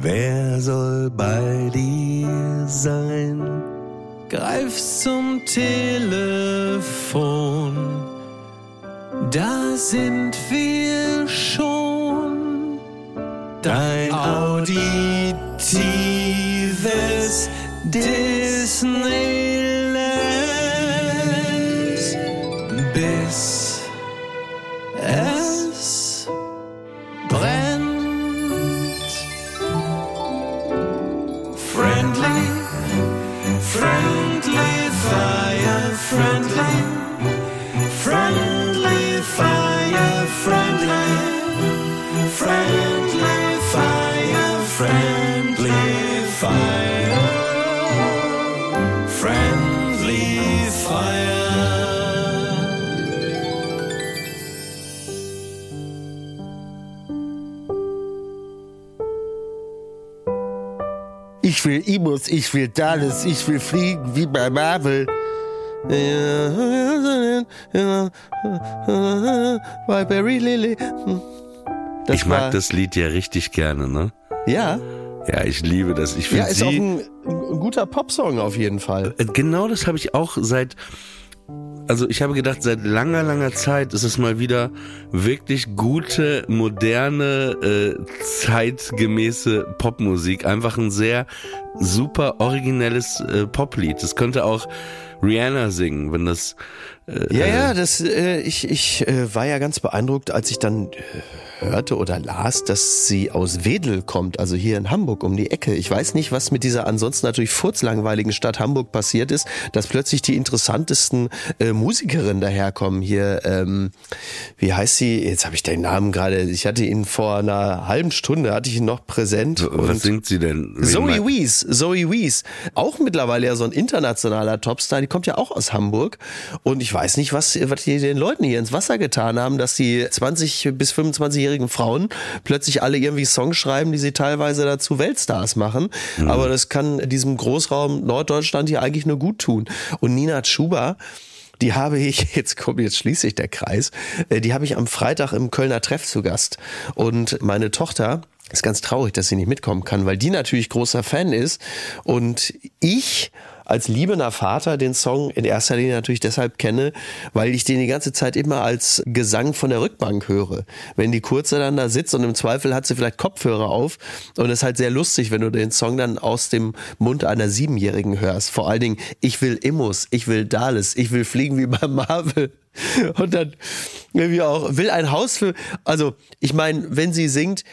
Wer soll bei dir sein? Greif zum Telefon. Da sind wir schon. Dein auditives Disneyland. Ich will Imus, ich will Dallas, ich will fliegen wie bei Marvel. Bei Barry Lily. Das ich mag das Lied ja richtig gerne, ne? Ja, Ja, ich liebe das. Ich ja, finde ist auch sie. ein, ein guter Popsong auf jeden Fall. Äh, Genau das habe ich auch seit. Also ich habe gedacht, seit langer, langer Zeit ist es mal wieder wirklich gute, moderne, äh, zeitgemäße Popmusik. Einfach ein sehr super originelles äh, Poplied. Das könnte auch Rihanna singen, wenn das. Äh, Ja, ja, das, äh, ich, ich äh, war ja ganz beeindruckt, als ich dann äh, hörte oder las, dass sie aus Wedel kommt, also hier in Hamburg um die Ecke. Ich weiß nicht, was mit dieser ansonsten natürlich furzlangweiligen Stadt Hamburg passiert ist, dass plötzlich die interessantesten äh, Musikerinnen daherkommen. Hier, ähm, wie heißt sie? Jetzt habe ich den Namen gerade. Ich hatte ihn vor einer halben Stunde, hatte ich ihn noch präsent. Was singt sie denn? Wen Zoe Wees, Zoe Wees, auch mittlerweile ja so ein internationaler Topstar, die kommt ja auch aus Hamburg und ich weiß nicht, was, was die den Leuten hier ins Wasser getan haben, dass die 20 bis 25-jährigen Frauen plötzlich alle irgendwie Songs schreiben, die sie teilweise dazu Weltstars machen, aber das kann diesem Großraum Norddeutschland hier eigentlich nur gut tun und Nina Chuba, die habe ich, jetzt kommt jetzt schließlich der Kreis, äh, die habe ich am Freitag im Kölner Treff zu Gast. Und meine Tochter ist ganz traurig, dass sie nicht mitkommen kann, weil die natürlich großer Fan ist. Und ich als liebender Vater den Song in erster Linie natürlich deshalb kenne, weil ich den die ganze Zeit immer als Gesang von der Rückbank höre. Wenn die Kurze dann da sitzt und im Zweifel hat sie vielleicht Kopfhörer auf und es ist halt sehr lustig, wenn du den Song dann aus dem Mund einer Siebenjährigen hörst. Vor allen Dingen, ich will Immus, ich will Dallas, ich will fliegen wie bei Marvel. Und dann irgendwie auch, will ein Haus für, also ich meine, wenn sie singt,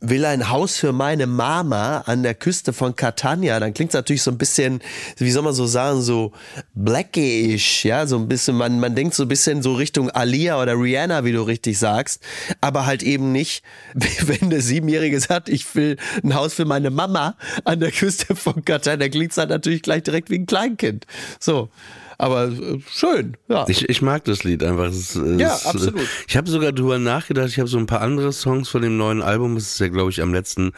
will ein Haus für meine Mama an der Küste von Catania, dann klingt es natürlich so ein bisschen, wie soll man so sagen, so blackish, ja, so ein bisschen, man, man denkt so ein bisschen so Richtung Alia oder Rihanna, wie du richtig sagst, aber halt eben nicht, wenn eine Siebenjährige sagt, ich will ein Haus für meine Mama an der Küste von Catania, dann klingt es halt natürlich gleich direkt wie ein Kleinkind. So. Aber äh, schön, ja. Ich, ich mag das Lied einfach. Es, es, Ja, absolut. Ich habe sogar drüber nachgedacht. Ich habe so ein paar andere Songs von dem neuen Album. Das ist ja, glaube ich, am letzten,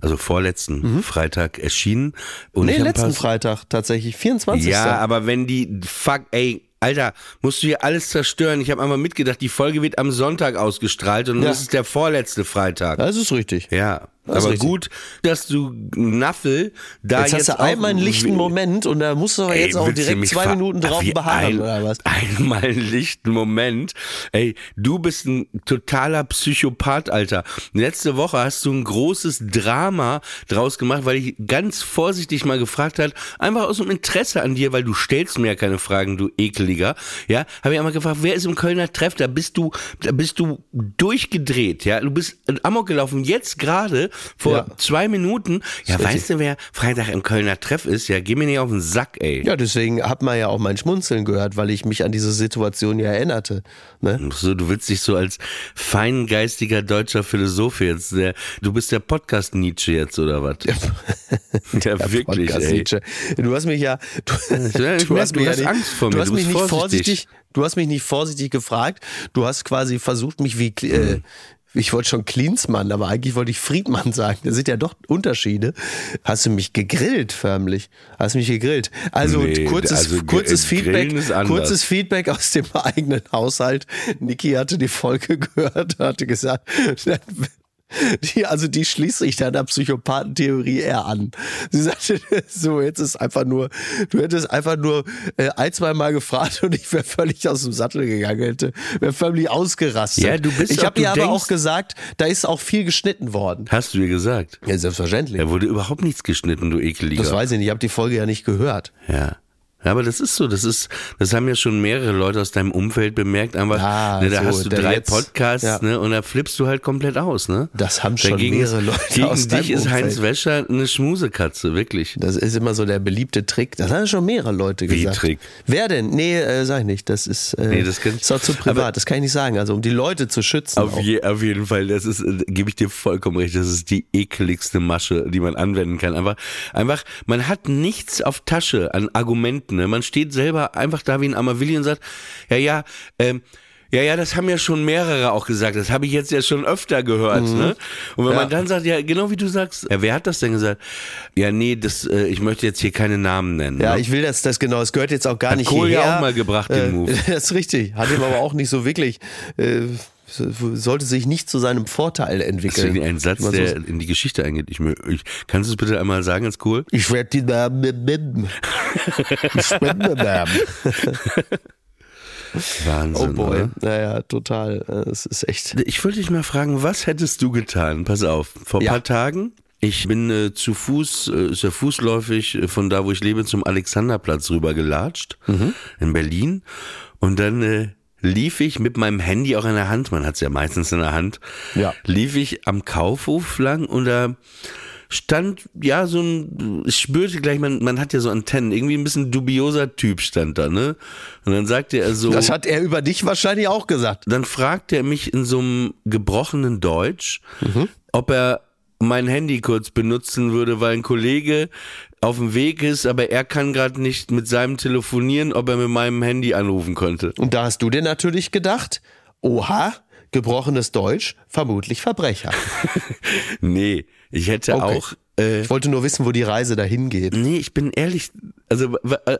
also vorletzten Freitag erschienen. Und Mhm. nee, letzten Freitag tatsächlich, 24. Ja, aber wenn die, fuck, ey, Alter, musst du hier alles zerstören. Ich habe einmal mitgedacht, die Folge wird am Sonntag ausgestrahlt und Ja. das ist der vorletzte Freitag. Das ist richtig. Ja, aber richtig. gut, dass du Naffel da Jetzt, jetzt, hast du einmal einen lichten Moment und da musst du aber Ey, jetzt auch direkt zwei Minuten drauf beharren ein, oder was? Einmal einen lichten Moment. Ey, du bist ein totaler Psychopath, Alter. Letzte Woche hast du ein großes Drama draus gemacht, weil ich ganz vorsichtig mal gefragt hat, einfach aus dem Interesse an dir, weil du stellst mir ja keine Fragen, du ekeliger. Ja, habe ich einmal gefragt, wer ist im Kölner Treff? Da bist du, da bist du durchgedreht, ja. Du bist amok gelaufen. Jetzt gerade vor Ja. zwei Minuten. Ja, weißt richtig. du, wer Freitag im Kölner Treff ist? Ja, geh mir nicht auf den Sack, ey. Ja, deswegen hat man ja auch mein Schmunzeln gehört, weil ich mich an diese Situation ja erinnerte. Ne? So, du willst dich so als feingeistiger deutscher Philosoph jetzt, der, du bist der Podcast Nietzsche jetzt oder was? Ja, wirklich, Podcast ey. Nietzsche. Du hast mich ja, du, Ja, ich merk, du mich hast ja Angst vor du mir, hast du mich bist nicht vorsichtig. vorsichtig, du hast mich nicht vorsichtig gefragt. Du hast quasi versucht, mich wie, äh, ich wollte schon Klinsmann, aber eigentlich wollte ich Friedmann sagen. Da sind ja doch Unterschiede. Hast du mich gegrillt, förmlich. Hast mich gegrillt. Also Nee, kurzes, also, kurzes Feedback, kurzes Feedback aus dem eigenen Haushalt. Niki hatte die Folge gehört, hatte gesagt, die, also die schließt sich deiner Psychopathentheorie eher an. Sie sagte, so, jetzt ist einfach nur, du hättest einfach nur äh, ein, zwei Mal gefragt und ich wäre völlig aus dem Sattel gegangen, hätte, wäre völlig ausgerastet. Ja, du bist Ich habe du aber auch gesagt, da ist auch viel geschnitten worden. Hast du dir gesagt? Ja, selbstverständlich. Da wurde überhaupt nichts geschnitten, du ekeliger. Das weiß ich nicht, ich habe die Folge ja nicht gehört. Ja. Ja, aber das ist so, das ist, das haben ja schon mehrere Leute aus deinem Umfeld bemerkt, einfach, Ah, ne, da so, hast du drei jetzt- Podcasts, ja. ne, und da flippst du halt komplett aus, ne? Das haben schon Dagegen mehrere ist, Leute Gegen aus dich ist Heinz Umfeld. Wäscher eine Schmusekatze, wirklich. Das ist immer so der beliebte Trick. Das haben schon mehrere Leute Wie gesagt. Trick? Wer denn? Nee, äh, sag ich nicht. Das ist, äh, Nee, das kann- ist auch zu privat. aber- das kann ich nicht sagen. Also um die Leute zu schützen. Auf, je, auf jeden Fall, das ist, äh, gebe ich dir vollkommen recht, das ist die ekeligste Masche, die man anwenden kann. Einfach, einfach, man hat nichts auf Tasche an Argumenten. Ne? Man steht selber einfach da wie ein Amavilli und sagt, ja, ja, ähm, ja, ja, das haben ja schon mehrere auch gesagt. Das habe ich jetzt ja schon öfter gehört. Ne? Und wenn Mhm. Ja. man dann sagt, ja, genau wie du sagst, ja, wer hat das denn gesagt? Ja, nee, das, äh, ich möchte jetzt hier keine Namen nennen. Ja, ne? ich will das, das genau. Es gehört jetzt auch gar Hat nicht Kohl ja hierher. auch mal gebracht, den äh, Move. Das ist richtig. Hat ihm aber auch nicht so wirklich. Äh, sollte sich nicht zu seinem Vorteil Das ist entwickeln. ein Satz, der in die Geschichte eingeht. Ich, ich, kannst du es bitte einmal sagen, als cool? Ich werde die Namen nennen. Ich werde die Namen. Wahnsinn. Oh boy. Oder? Naja, total. Äh, Es ist echt. Ich wollte dich mal fragen, was hättest du getan? Pass auf, vor ein Ja. paar Tagen, ich bin äh, zu Fuß, äh, ist ja fußläufig äh, von da, wo ich lebe, zum Alexanderplatz rüber gelatscht, Mhm. in Berlin. Und dann äh, lief ich mit meinem Handy auch in der Hand, man hat es ja meistens in der Hand, Ja. lief ich am Kaufhof lang und da stand, ja, so ein, ich spürte gleich, man, man hat ja so Antennen, irgendwie ein bisschen dubioser Typ stand da, ne? Und dann sagte er so. Das hat er über dich wahrscheinlich auch gesagt. Dann fragt er mich in so einem gebrochenen Deutsch, Mhm. ob er mein Handy kurz benutzen würde, weil ein Kollege auf dem Weg ist, aber er kann gerade nicht mit seinem telefonieren, ob er mit meinem Handy anrufen könnte. Und da hast du dir natürlich gedacht, oha, gebrochenes Deutsch, vermutlich Verbrecher. Nee, ich hätte Okay. auch. Äh, Ich wollte nur wissen, wo die Reise dahin geht. nee, ich bin ehrlich, also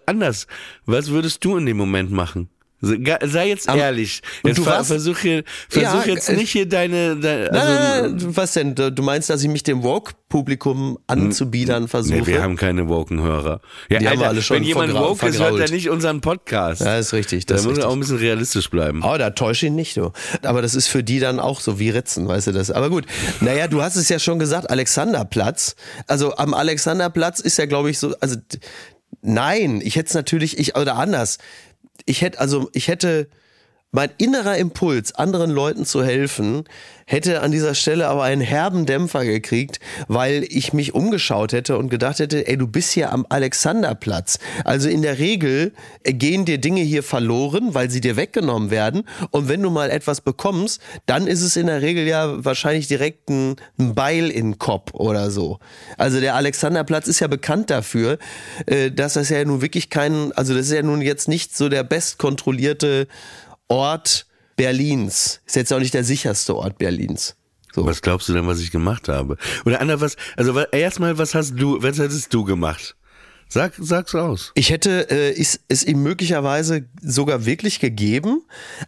anders. Was würdest du in dem Moment machen? Sei jetzt ehrlich. und Jetzt du ver versuch, hier, versuch Ja, jetzt nicht hier deine. deine also, Nein, nein, nein, was denn? Du meinst, dass ich mich dem Woke-Publikum anzubiedern versuche? Nee, wir haben keine Woken-Hörer. Ja, Die haben Alter, alle schon wenn jemand woke ist, hört er nicht unseren Podcast. ja, ist richtig. da Das ist muss er auch ein bisschen realistisch bleiben. Oh, da täusche ich nicht, du. Aber das ist für die dann auch so wie Ritzen, weißt du das? Aber gut. Naja, du hast es ja schon gesagt, Alexanderplatz. Also am Alexanderplatz ist ja, glaube ich, so, also nein, ich hätte es natürlich, ich, oder anders. Ich hätte, also ich hätte, mein innerer Impuls, anderen Leuten zu helfen, hätte an dieser Stelle aber einen herben Dämpfer gekriegt, weil ich mich umgeschaut hätte und gedacht hätte, ey, du bist hier am Alexanderplatz. Also in der Regel äh, gehen dir Dinge hier verloren, weil sie dir weggenommen werden. Und wenn du mal etwas bekommst, dann ist es in der Regel ja wahrscheinlich direkt ein, ein Beil in den Kopf oder so. Also der Alexanderplatz ist ja bekannt dafür, äh, dass das ja nun wirklich kein, also das ist ja nun jetzt nicht so der bestkontrollierte Ort Berlins. Ist jetzt auch nicht der sicherste Ort Berlins. So. Was glaubst du denn, was ich gemacht habe? Oder Anna, was, also erstmal, was hast du, was hättest du gemacht? Sag, sag's aus. Ich hätte äh, ist, es ihm möglicherweise sogar wirklich gegeben,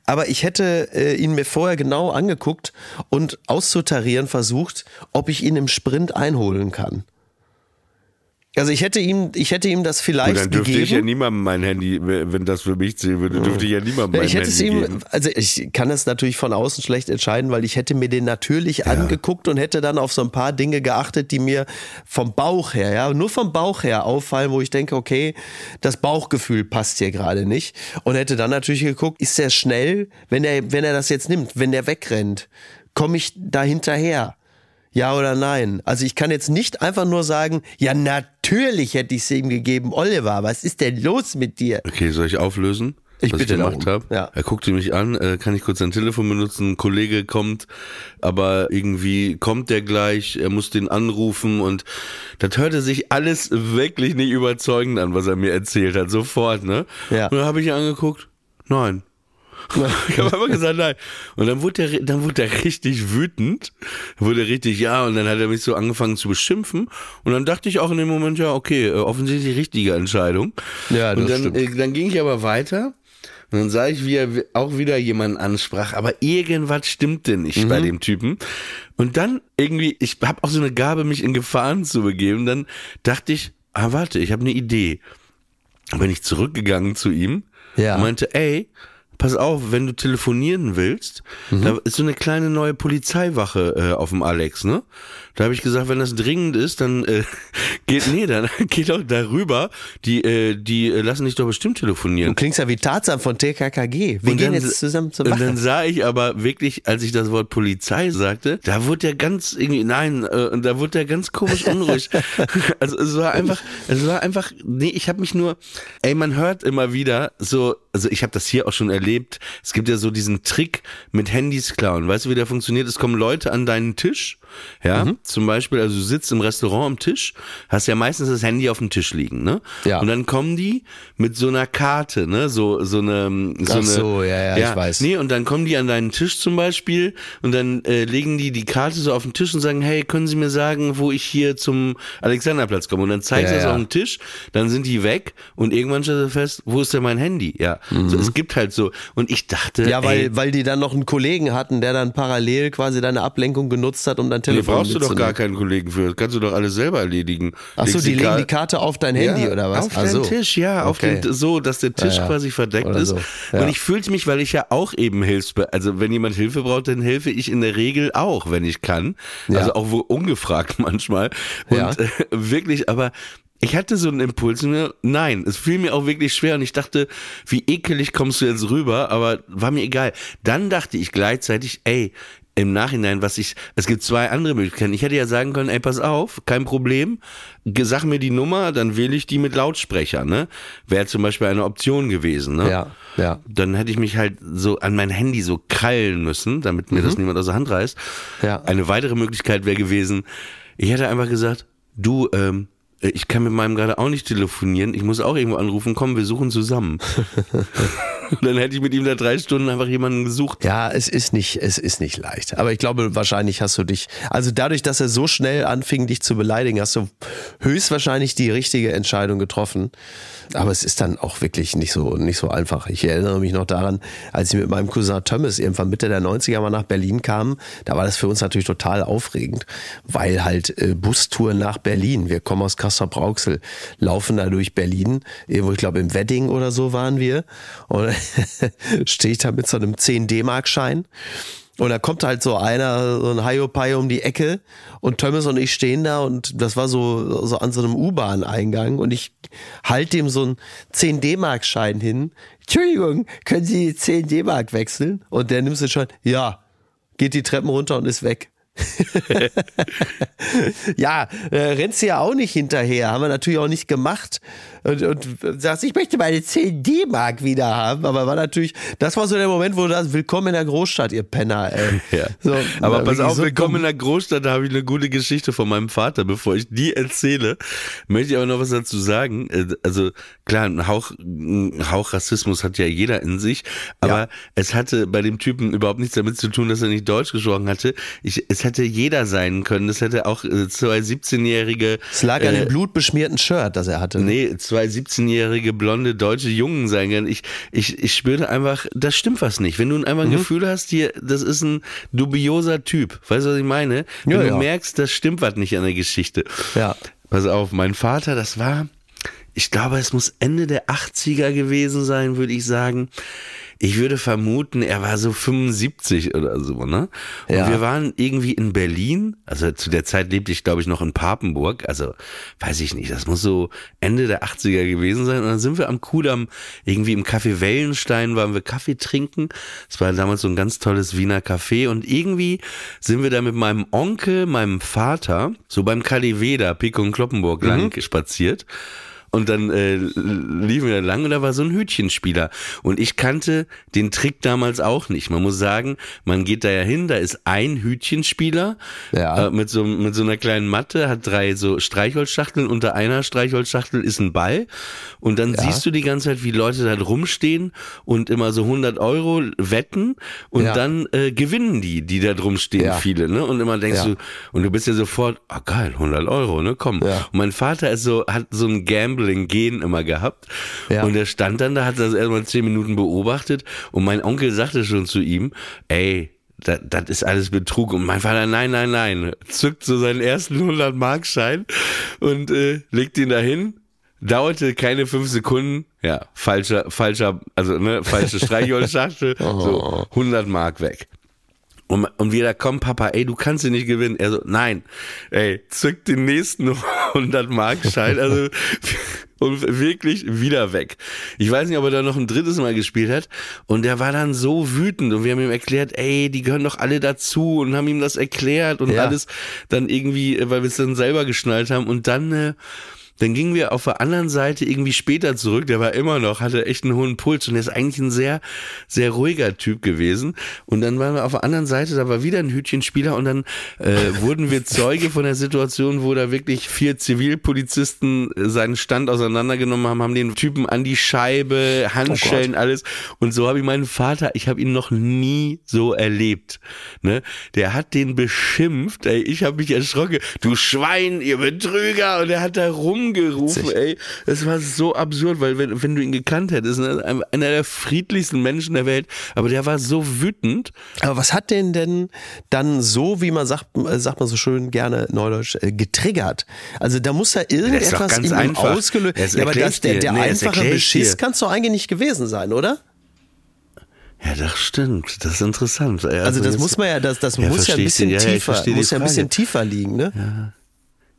aber ich hätte äh, ihn mir vorher genau angeguckt und auszutarieren versucht, ob ich ihn im Sprint einholen kann. Also ich hätte ihm, ich hätte ihm das vielleicht dann dürfte gegeben. ich ja niemandem mein Handy, wenn das für mich zählen würde, dürfte ich ja niemandem mein ich hätte es Handy ihm, geben. also ich kann das natürlich von außen schlecht entscheiden, weil ich hätte mir den natürlich angeguckt und hätte dann auf so ein paar Dinge geachtet, die mir vom Bauch her, ja, nur vom Bauch her auffallen, wo ich denke, okay, das Bauchgefühl passt hier gerade nicht. Und hätte dann natürlich geguckt, ist der schnell, wenn er, wenn er das jetzt nimmt, wenn der wegrennt, komme ich da hinterher? Ja oder nein? Also ich kann jetzt nicht einfach nur sagen, ja natürlich hätte ich es ihm gegeben, Oliver, was ist denn los mit dir? Okay, soll ich auflösen? Ich was bitte ich gemacht habe. Ja. Er guckte mich an, äh, kann ich kurz sein Telefon benutzen? Ein Kollege kommt, aber irgendwie kommt der gleich, er muss den anrufen und das hörte sich alles wirklich nicht überzeugend an, was er mir erzählt hat, sofort, ne? Ja. Und dann habe ich ihn angeguckt, nein. Ich habe einfach gesagt, nein. Und dann wurde er, dann wurde er richtig wütend. Wurde richtig, ja, und dann hat er mich so angefangen zu beschimpfen. Und dann dachte ich auch in dem Moment, ja, okay, äh, offensichtlich die richtige Entscheidung. Ja, das und dann, stimmt. äh, dann ging ich aber weiter. Und dann sah ich, wie er auch wieder jemanden ansprach, aber irgendwas stimmte nicht bei dem Typen. Und dann irgendwie, ich habe auch so eine Gabe, mich in Gefahren zu begeben. Dann dachte ich, ah, warte, ich habe eine Idee. Dann bin ich zurückgegangen zu ihm Ja. und meinte, ey, pass auf, wenn du telefonieren willst, da ist so eine kleine neue Polizeiwache äh, auf dem Alex, ne? Da habe ich gesagt, wenn das dringend ist, dann äh, geht nee, dann geht doch darüber. Die äh, die äh, lassen dich doch bestimmt telefonieren. Du klingst ja wie Tarzan von TKKG. Wir Und gehen dann- jetzt zusammen zur Und dann sah ich aber wirklich, als ich das Wort Polizei sagte, da wurde er ganz irgendwie, nein, äh, da wurde er ganz komisch unruhig. also es war einfach, es war einfach, nee, ich habe mich nur, ey, man hört immer wieder so, also ich habe das hier auch schon erlebt. Es gibt ja so diesen Trick mit Handys klauen. Weißt du, wie der funktioniert? Es kommen Leute an deinen Tisch, ja, Mhm. zum Beispiel, also du sitzt im Restaurant am Tisch, hast ja meistens das Handy auf dem Tisch liegen, ne? Ja. Und dann kommen die mit so einer Karte, ne? So so eine so Ach eine so, ja, ja, ich weiß. Nee, und dann kommen die an deinen Tisch zum Beispiel und dann äh, legen die die Karte so auf den Tisch und sagen, hey, können Sie mir sagen, wo ich hier zum Alexanderplatz komme? Und dann zeigst du Ja, das ja. auf den Tisch, dann sind die weg und irgendwann stellst du fest, wo ist denn mein Handy? Ja, so, es gibt halt so. Und ich dachte, Mhm. Ja, weil, ey, weil die dann noch einen Kollegen hatten, der dann parallel quasi deine Ablenkung genutzt hat, um dein nee, Telefon brauchst du doch gar keinen Kollegen für. Das kannst du doch alles selber erledigen. Ach so, Legst die legen die Karte auf dein Handy ja, oder was? Auf Ach deinen. Tisch, ja, auf Okay. den, so, dass der Tisch Ja, ja. quasi verdeckt ist. so, ja. Und ich fühlte mich, weil ich ja auch eben Hilfsbe, also wenn jemand Hilfe braucht, dann helfe ich in der Regel auch, wenn ich kann. Also auch wo ungefragt manchmal. Und äh, wirklich, aber ich hatte so einen Impuls, mir, nein, es fiel mir auch wirklich schwer und ich dachte, wie ekelig kommst du jetzt rüber, aber war mir egal. Dann dachte ich gleichzeitig, ey, im Nachhinein, was ich, es gibt zwei andere Möglichkeiten. Ich hätte ja sagen können, ey, pass auf, kein Problem, sag mir die Nummer, dann wähle ich die mit Lautsprecher, ne? Wäre zum Beispiel eine Option gewesen, ne? Ja, ja. Dann hätte ich mich halt so an mein Handy so krallen müssen, damit mir das niemand aus der Hand reißt. Mhm. Ja. Eine weitere Möglichkeit wäre gewesen, ich hätte einfach gesagt, du, ähm, ich kann mit meinem gerade auch nicht telefonieren, ich muss auch irgendwo anrufen, komm, wir suchen zusammen. Und dann hätte ich mit ihm da drei Stunden einfach jemanden gesucht. Ja, es ist nicht, es ist nicht leicht. Aber ich glaube, wahrscheinlich hast du dich, also dadurch, dass er so schnell anfing, dich zu beleidigen, hast du höchstwahrscheinlich die richtige Entscheidung getroffen. Aber es ist dann auch wirklich nicht so, nicht so einfach. Ich erinnere mich noch daran, als ich mit meinem Cousin Thomas irgendwann Mitte der 90er mal nach Berlin kam, da war das für uns natürlich total aufregend, weil halt äh, Bustour nach Berlin. Wir kommen aus Kassel-Brauxel, laufen da durch Berlin, irgendwo, ich glaube im Wedding oder so waren wir. Und stehe ich da mit so einem 10 D-Mark-Schein. Und da kommt halt so einer, so ein Hiopai um die Ecke und Thomas und ich stehen da und das war so, so an so einem U-Bahn-Eingang und ich halte dem so einen 10 D-Mark-Schein hin. Entschuldigung, können Sie 10 D-Mark wechseln? Und der nimmt den Schein, ja, geht die Treppen runter und ist weg. ja, äh, rennst du ja auch nicht hinterher, haben wir natürlich auch nicht gemacht. Und, und sagst, ich möchte meine 10 D-Mark wieder haben, aber war natürlich, das war so der Moment, wo du sagst, willkommen in der Großstadt, ihr Penner, ey. Ja. So, Aber pass auf, so willkommen in der Großstadt, da habe ich eine gute Geschichte von meinem Vater. Bevor ich die erzähle, möchte ich aber noch was dazu sagen. Äh, Also klar, ein Hauch, ein Hauch Rassismus hat ja jeder in sich, aber Ja. es hatte bei dem Typen überhaupt nichts damit zu tun, dass er nicht Deutsch gesprochen hatte. Ich, es hätte jeder sein können. Es hätte auch äh, zwei 17-jährige Es lag an dem blutbeschmierten Shirt, das er hatte. Nee, zwei 17-jährige blonde deutsche Jungen sein können. Ich, ich, ich spürte einfach, das stimmt was nicht. Wenn du einfach Mhm. ein Gefühl hast, hier, das ist ein dubioser Typ. Weißt du, was ich meine? Wenn Ja, du ja. merkst, das stimmt was nicht an der Geschichte. Ja. Pass auf, mein Vater, das war, ich glaube, es muss Ende der 80er gewesen sein, würde ich sagen. Ich würde vermuten, er war so 75 oder so, ne? Und Ja. wir waren irgendwie in Berlin, also zu der Zeit lebte ich, glaube ich, noch in Papenburg, also weiß ich nicht, das muss so Ende der 80er gewesen sein. Und dann sind wir am Kudamm, irgendwie im Café Wellenstein, waren wir Kaffee trinken. Es war damals so ein ganz tolles Wiener Café und irgendwie sind wir da mit meinem Onkel, meinem Vater, so beim KDW da, Pick und Kloppenburg lang spaziert. Und dann äh, liefen wir da lang und da war so ein Hütchenspieler. Und ich kannte den Trick damals auch nicht. Man muss sagen, man geht da ja hin, da ist ein Hütchenspieler Ja. äh, mit, so, mit so einer kleinen Matte, hat drei so Streichholzschachteln. Unter einer Streichholzschachtel ist ein Ball. Und dann siehst du die ganze Zeit, wie Leute da rumstehen und immer so 100 Euro wetten. Und Ja. dann äh, gewinnen die, die da drum stehen, Ja. viele. Ne? Und immer denkst Ja. du, und du bist ja sofort, ah geil, 100 Euro, ne, komm. Ja. Und mein Vater ist so, hat so ein Gambling-Gen immer gehabt. Ja. Und er stand dann da, hat das erstmal zehn Minuten beobachtet und mein Onkel sagte schon zu ihm, ey, das, das ist alles Betrug. Und mein Vater, nein, nein, nein, zückt so seinen ersten 100-Markschein und äh, legt ihn dahin. Dauerte keine fünf Sekunden, ja, falscher, falscher, also ne, falsche Streichholzschachtel, so 100 Mark weg. Und, und wir da, komm Papa, ey, du kannst ihn nicht gewinnen. Er so, nein, ey, zück den nächsten 100 Mark Schein, also und wirklich wieder weg. Ich weiß nicht, ob er da noch ein drittes Mal gespielt hat und der war dann so wütend und wir haben ihm erklärt, ey, die gehören doch alle dazu und haben ihm das erklärt und Ja. alles dann irgendwie, äh, weil wir es dann selber geschnallt haben und dann äh, dann gingen wir auf der anderen Seite irgendwie später zurück. Der war immer noch, hatte echt einen hohen Puls und der ist eigentlich ein sehr, sehr ruhiger Typ gewesen. Und dann waren wir auf der anderen Seite, da war wieder ein Hütchenspieler und dann äh, wurden wir Zeuge von der Situation, wo da wirklich vier Zivilpolizisten äh, seinen Stand auseinandergenommen haben, haben den Typen an die Scheibe, Handschellen, alles. Und so habe ich meinen Vater, ich habe ihn noch nie so erlebt. Ne? Der hat den beschimpft, ey, ich habe mich erschrocken. Du Schwein, ihr Betrüger! Und er hat da rumgerufen, Witzig. ey. Das war so absurd, weil wenn, wenn du ihn gekannt hättest, ne, einer der friedlichsten Menschen der Welt, aber der war so wütend. Aber was hat den denn dann so, wie man sagt, sagt man so schön gerne neudeutsch, äh, getriggert? Also da muss ja irgendetwas in ihm ausgelöst. Das Ja, aber das, der, der Nee, einfache Beschiss kann es doch eigentlich nicht gewesen sein, oder? Ja, das stimmt. Das ist interessant. ey. Also das jetzt- muss man ja, das, das Ja, muss ja ein bisschen dir. Ja, ja, tiefer, die muss ja ein bisschen tiefer liegen, ne? Ja,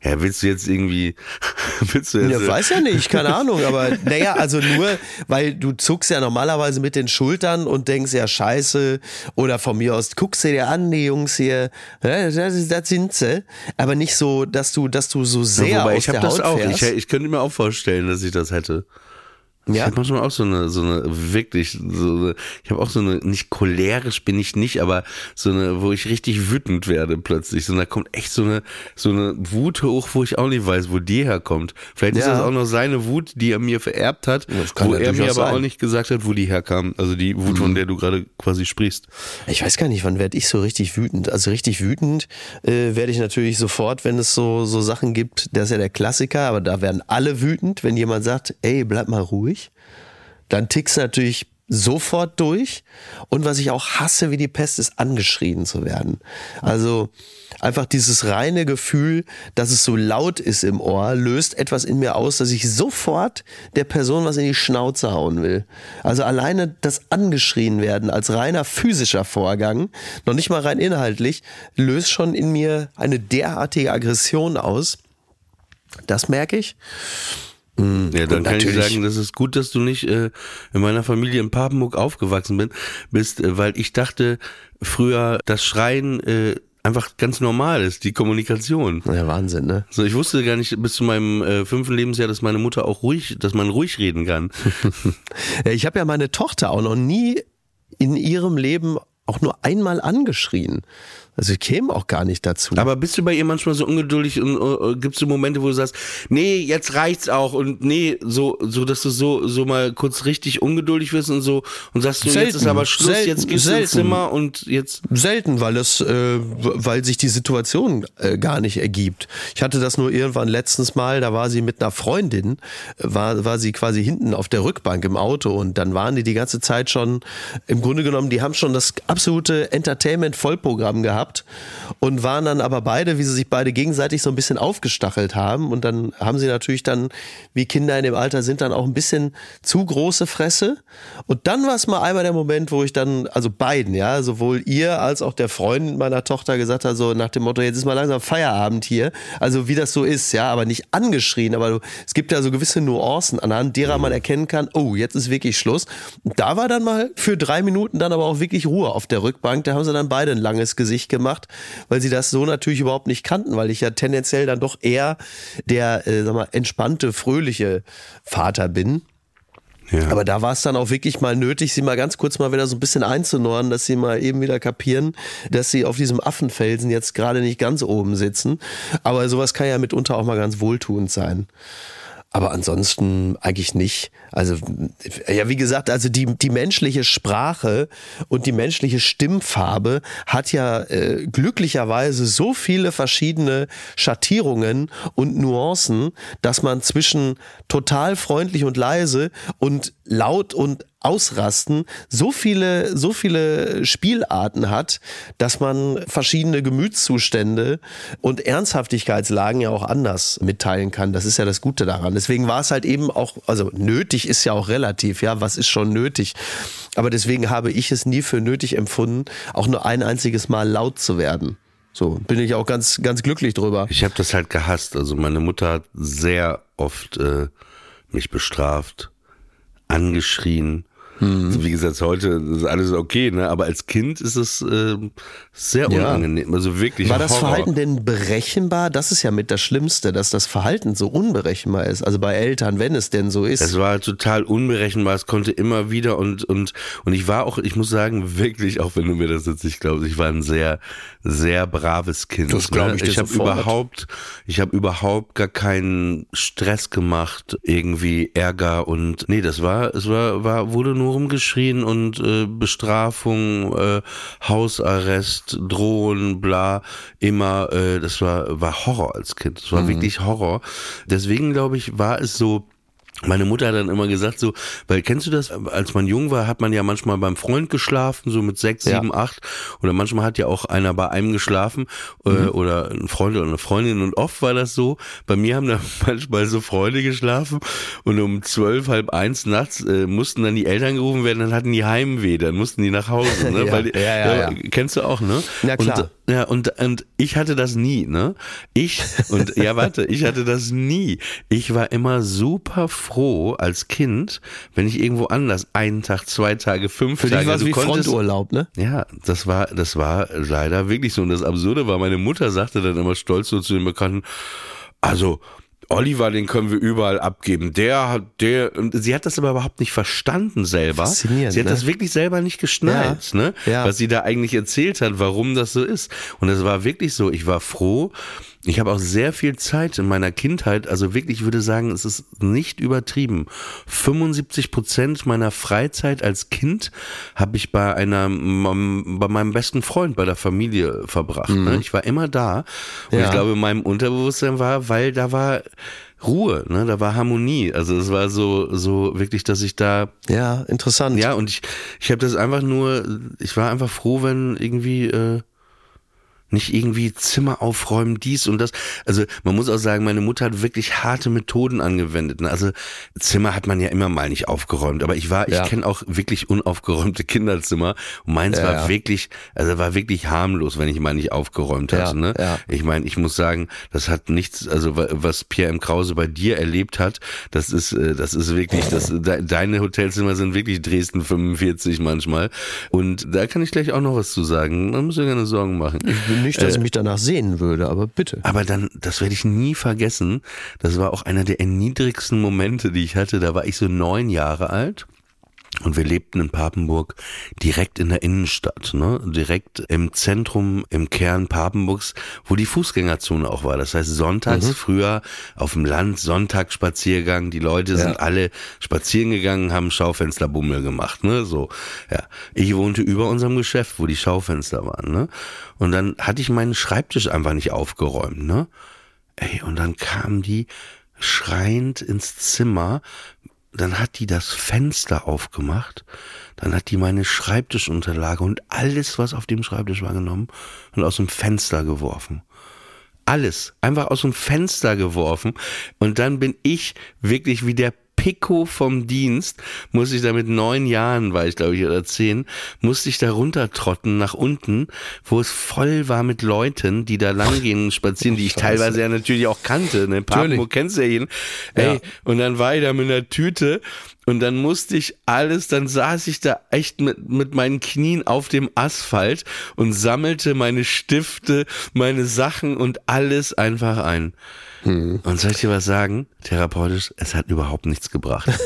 willst du jetzt irgendwie, willst du jetzt, Ja, weiß ja nicht, keine Ahnung, aber naja, also nur, weil du zuckst ja normalerweise mit den Schultern und denkst ja scheiße oder von mir aus guckst du dir an, die Jungs hier, ja, das, sind sie, aber nicht so, dass du, dass du so sehr Ja, wobei aus ich habe der das Haut auch. fährst. Ich, ich könnte mir auch vorstellen, dass ich das hätte. Ich Ja? habe manchmal auch so eine, so eine wirklich, so eine, ich habe auch so eine, nicht cholerisch bin ich nicht, aber so eine, wo ich richtig wütend werde plötzlich. So, da kommt echt so eine, so eine Wut hoch, wo ich auch nicht weiß, wo die herkommt. Vielleicht ist Ja. das auch noch seine Wut, die er mir vererbt hat, Das wo er mir aber sein. Mhm. auch nicht gesagt hat, wo die herkam. Also die Wut, von der du gerade quasi sprichst. Ich weiß gar nicht, wann werde ich so richtig wütend. Also richtig wütend äh, werde ich natürlich sofort, wenn es so, so Sachen gibt, das ist ja der Klassiker, aber da werden alle wütend, wenn jemand sagt, ey, bleib mal ruhig. Dann tickst du natürlich sofort durch. Und was ich auch hasse wie die Pest, ist angeschrien zu werden. Also einfach dieses reine Gefühl, dass es so laut ist im Ohr, löst etwas in mir aus, dass ich sofort der Person was in die Schnauze hauen will. Also alleine das angeschrien werden als reiner physischer Vorgang, noch nicht mal rein inhaltlich, löst schon in mir eine derartige Aggression aus. Das merke ich. Ja, dann kann ich sagen, das ist gut, dass du nicht äh, in meiner Familie in Papenburg aufgewachsen bin, bist, äh, weil ich dachte früher, das Schreien äh, einfach ganz normal ist, die Kommunikation. Ja, Wahnsinn, ne? So, ich wusste gar nicht bis zu meinem äh, fünften Lebensjahr, dass meine Mutter auch ruhig, dass man ruhig reden kann. Ja, Ich habe ja meine Tochter auch noch nie in ihrem Leben auch nur einmal angeschrien. Also ich käme auch gar nicht dazu. Aber bist du bei ihr manchmal so ungeduldig und äh, gibt es so Momente, wo du sagst, nee, jetzt reicht's auch und nee, so, so dass du so, so mal kurz richtig ungeduldig wirst und so und sagst du, jetzt Selten. ist aber Schluss, Selten. jetzt gehst du ins Selten. Zimmer und jetzt. Selten, weil es, äh, weil sich die Situation äh, gar nicht ergibt. Ich hatte das nur irgendwann letztens mal, da war sie mit einer Freundin, äh, war, war sie quasi hinten auf der Rückbank im Auto und dann waren die die ganze Zeit schon, im Grunde genommen, die haben schon das absolute Entertainment-Vollprogramm gehabt gehabt und waren dann aber beide, wie sie sich beide gegenseitig so ein bisschen aufgestachelt haben. Und dann haben sie natürlich dann, wie Kinder in dem Alter sind, dann auch ein bisschen zu große Fresse. Und dann war es mal einmal der Moment, wo ich dann, also beiden, ja, sowohl ihr als auch der Freund meiner Tochter gesagt hat, so nach dem Motto, jetzt ist mal langsam Feierabend hier. Also wie das so ist, ja, aber nicht angeschrien, aber es gibt ja so gewisse Nuancen, anhand derer man erkennen kann, oh, jetzt ist wirklich Schluss. Und da war dann mal für drei Minuten dann aber auch wirklich Ruhe auf der Rückbank. Da haben sie dann beide ein langes Gesicht gemacht, weil sie das so natürlich überhaupt nicht kannten, weil ich ja tendenziell dann doch eher der, äh, sag mal, entspannte, fröhliche Vater bin. Ja. Aber da war es dann auch wirklich mal nötig, sie mal ganz kurz mal wieder so ein bisschen einzunorren, dass sie mal eben wieder kapieren, dass sie auf diesem Affenfelsen jetzt gerade nicht ganz oben sitzen. Aber sowas kann ja mitunter auch mal ganz wohltuend sein. Aber ansonsten eigentlich nicht. Also, ja, wie gesagt, also die, die menschliche Sprache und die menschliche Stimmfarbe hat ja äh, glücklicherweise so viele verschiedene Schattierungen und Nuancen, dass man zwischen total freundlich und leise und laut und ausrasten so viele, so viele Spielarten hat, dass man verschiedene Gemütszustände und Ernsthaftigkeitslagen ja auch anders mitteilen kann. Das ist ja das Gute daran. Deswegen war es halt eben auch, also nötig ist ja auch relativ, ja, was ist schon nötig? Aber deswegen habe ich es nie für nötig empfunden, auch nur ein einziges Mal laut zu werden. So, bin ich auch ganz, ganz glücklich drüber. Ich habe das halt gehasst. Also meine Mutter hat sehr oft äh, mich bestraft, angeschrien. Also wie gesagt, heute ist alles okay, ne? Aber als Kind ist es äh, sehr Ja. unangenehm. Also wirklich. War das Horror. Verhalten denn berechenbar? Das ist ja mit das Schlimmste, dass das Verhalten so unberechenbar ist. Also bei Eltern, wenn es denn so ist. Es war total unberechenbar, es konnte immer wieder und, und, und ich war auch, ich muss sagen, wirklich, auch wenn du mir das jetzt nicht glaubst, ich war ein sehr, sehr braves Kind. Das glaub ne? ich dir Ich habe überhaupt, ich habe überhaupt gar keinen Stress gemacht, irgendwie Ärger und, nee, das war, es war, war, wurde nur rumgeschrien und äh, Bestrafung, äh, Hausarrest, Drohen, bla, immer, äh, das war, war Horror als Kind. Das Mhm. war wirklich Horror. Deswegen, glaube ich, war es so, meine Mutter hat dann immer gesagt so, weil kennst du das, als man jung war, hat man ja manchmal beim Freund geschlafen, so mit sechs, Ja. sieben, acht oder manchmal hat ja auch einer bei einem geschlafen äh, Mhm. oder ein Freund oder eine Freundin und oft war das so, bei mir haben da manchmal so Freunde geschlafen und um zwölf, halb eins nachts äh, mussten dann die Eltern gerufen werden, dann hatten die Heimweh, dann mussten die nach Hause, ne? Ja. weil Ja, ja, ja. kennst du auch, ne? Ja, klar. Und, ja, und, und ich hatte das nie, ne? Ich, und ja, warte, ich hatte das nie. Ich war immer super froh als Kind, wenn ich irgendwo anders einen Tag, zwei Tage, fünf Für Tage. dich war es du wie konntest- Fronturlaub, ne? ja, das war, das war leider wirklich so. Und das Absurde war, meine Mutter sagte dann immer stolz so zu den Bekannten, also, Oliver, den können wir überall abgeben. Der hat, der, sie hat das aber überhaupt nicht verstanden selber. Sie hat ne? das wirklich selber nicht geschnallt, Ja, ne? ja. Was sie da eigentlich erzählt hat, warum das so ist. Und es war wirklich so. Ich war froh. Ich habe auch sehr viel Zeit in meiner Kindheit, also wirklich, ich würde sagen, es ist nicht übertrieben. 75 Prozent meiner Freizeit als Kind habe ich bei einer, bei meinem besten Freund, bei der Familie verbracht. Ne? Ich war immer da. Und Ja. ich glaube, in meinem Unterbewusstsein war, weil da war Ruhe, ne? da war Harmonie. Also es war so, so wirklich, dass ich da Ja, interessant. ja, und ich, ich habe das einfach nur, ich war einfach froh, wenn irgendwie äh, nicht irgendwie Zimmer aufräumen, dies und das. Also man muss auch sagen, meine Mutter hat wirklich harte Methoden angewendet. ne? Also Zimmer hat man ja immer mal nicht aufgeräumt, aber ich war, Ja. ich kenne auch wirklich unaufgeräumte Kinderzimmer und meins Ja, war ja. wirklich, also war wirklich harmlos, wenn ich mal nicht aufgeräumt Ja, hatte. Ne? ja. Ich meine, ich muss sagen, das hat nichts, also wa- was Pierre M. Krause bei dir erlebt hat, das ist, äh, das ist wirklich, das, de, deine Hotelzimmer sind wirklich Dresden 45 manchmal. Und da kann ich gleich auch noch was zu sagen. Da muss ich keine Sorgen machen. Nicht, dass ich mich danach sehen würde, aber bitte. Aber dann, das werde ich nie vergessen. Das war auch einer der erniedrigsten Momente, die ich hatte. Da war ich so neun Jahre alt. Und wir lebten in Papenburg direkt in der Innenstadt, ne? direkt im Zentrum, im Kern Papenburgs, wo die Fußgängerzone auch war. Das heißt, sonntags früher auf dem Land, Sonntagsspaziergang, die Leute sind alle spazieren gegangen, haben Schaufensterbummel gemacht, ne, so. Ja. Ich wohnte über unserem Geschäft, wo die Schaufenster waren, ne? Und dann hatte ich meinen Schreibtisch einfach nicht aufgeräumt, ne? Ey, und dann kamen die schreiend ins Zimmer dann hat die das Fenster aufgemacht, dann hat die meine Schreibtischunterlage und alles, was auf dem Schreibtisch war, genommen und aus dem Fenster geworfen. Alles. Einfach aus dem Fenster geworfen. Und dann bin ich wirklich wie der Pico vom Dienst, muss ich da mit neun Jahren, war ich glaube ich, oder zehn, musste ich da runtertrotten nach unten, wo es voll war mit Leuten, die da langgehen und spazieren, die ich teilweise ja natürlich auch kannte. Ne? Papo kennst du ja jeden. Ey, Ja. und dann war ich da mit einer Tüte und dann musste ich alles, dann saß ich da echt mit, mit meinen Knien auf dem Asphalt und sammelte meine Stifte, meine Sachen und alles einfach ein. Und soll ich dir was sagen? Therapeutisch, es hat überhaupt nichts gebracht.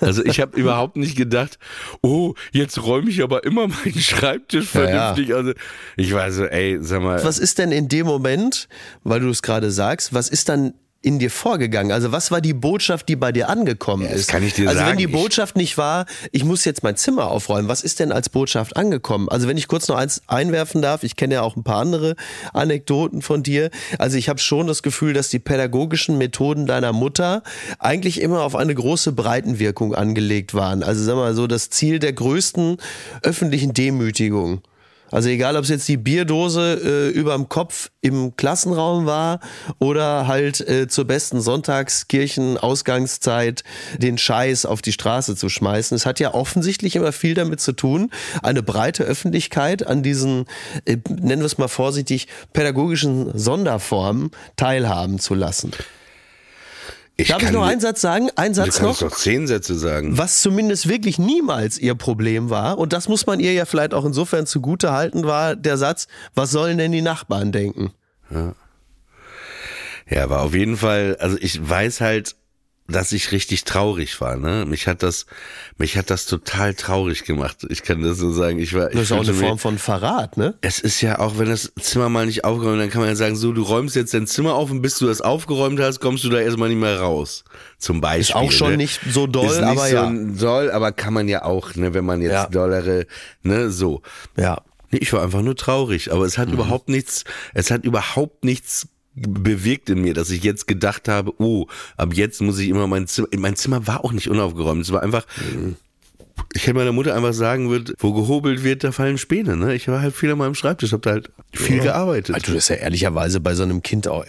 Also ich habe überhaupt nicht gedacht, oh, jetzt räume ich aber immer meinen Schreibtisch Ja, ja. vernünftig. Also ich war so, ey, sag mal, Was ist denn in dem Moment, weil du es gerade sagst, was ist dann in dir vorgegangen? Also was war die Botschaft, die bei dir angekommen das ist? kann ich dir also wenn sagen. die Ich- Botschaft nicht war, ich muss jetzt mein Zimmer aufräumen, was ist denn als Botschaft angekommen? Also wenn ich kurz noch eins einwerfen darf, ich kenne ja auch ein paar andere Anekdoten von dir. Also ich habe schon das Gefühl, dass die pädagogischen Methoden deiner Mutter eigentlich immer auf eine große Breitenwirkung angelegt waren. Also sag mal so das Ziel der größten öffentlichen Demütigung. Also egal, ob es jetzt die Bierdose äh, überm Kopf im Klassenraum war oder halt äh, zur besten Sonntagskirchen-Ausgangszeit den Scheiß auf die Straße zu schmeißen. Es hat ja offensichtlich immer viel damit zu tun, eine breite Öffentlichkeit an diesen, äh, nennen wir es mal vorsichtig, pädagogischen Sonderformen teilhaben zu lassen. Ich Darf ich noch einen Satz sagen? Einen Du Satz noch? doch zehn Sätze sagen. Was zumindest wirklich niemals ihr Problem war, und das muss man ihr ja vielleicht auch insofern zugute halten, war der Satz, was sollen denn die Nachbarn denken? Ja, aber auf jeden Fall, also ich weiß halt, dass ich richtig traurig war, ne? Mich hat das, mich hat das total traurig gemacht. Ich kann das so sagen. Ich war, ich Das ist auch eine Form von Verrat, ne? Es ist ja auch, wenn das Zimmer mal nicht aufgeräumt, dann kann man ja sagen, so, du räumst jetzt dein Zimmer auf und bis du das aufgeräumt hast, kommst du da erstmal nicht mehr raus. Zum Beispiel. auch schon ne? nicht so doll, ist nicht aber so ja. doll, aber kann man ja auch, ne, wenn man jetzt Ja. dollere, ne, so. Ja. Ich war einfach nur traurig, aber es hat Mhm. überhaupt nichts, es hat überhaupt nichts bewirkt in mir, dass ich jetzt gedacht habe, oh, ab jetzt muss ich immer mein Zimmer, mein Zimmer war auch nicht unaufgeräumt, es war einfach, Mhm. ich hätte meiner Mutter einfach sagen wird, wo gehobelt wird, da fallen Späne, ne? Ich war halt viel an meinem Schreibtisch, hab da halt viel gearbeitet. Also das ist ja ehrlicherweise bei so einem Kind auch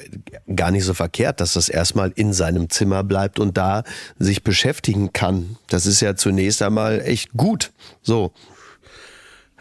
gar nicht so verkehrt, dass das erstmal in seinem Zimmer bleibt und da sich beschäftigen kann. Das ist ja zunächst einmal echt gut. So.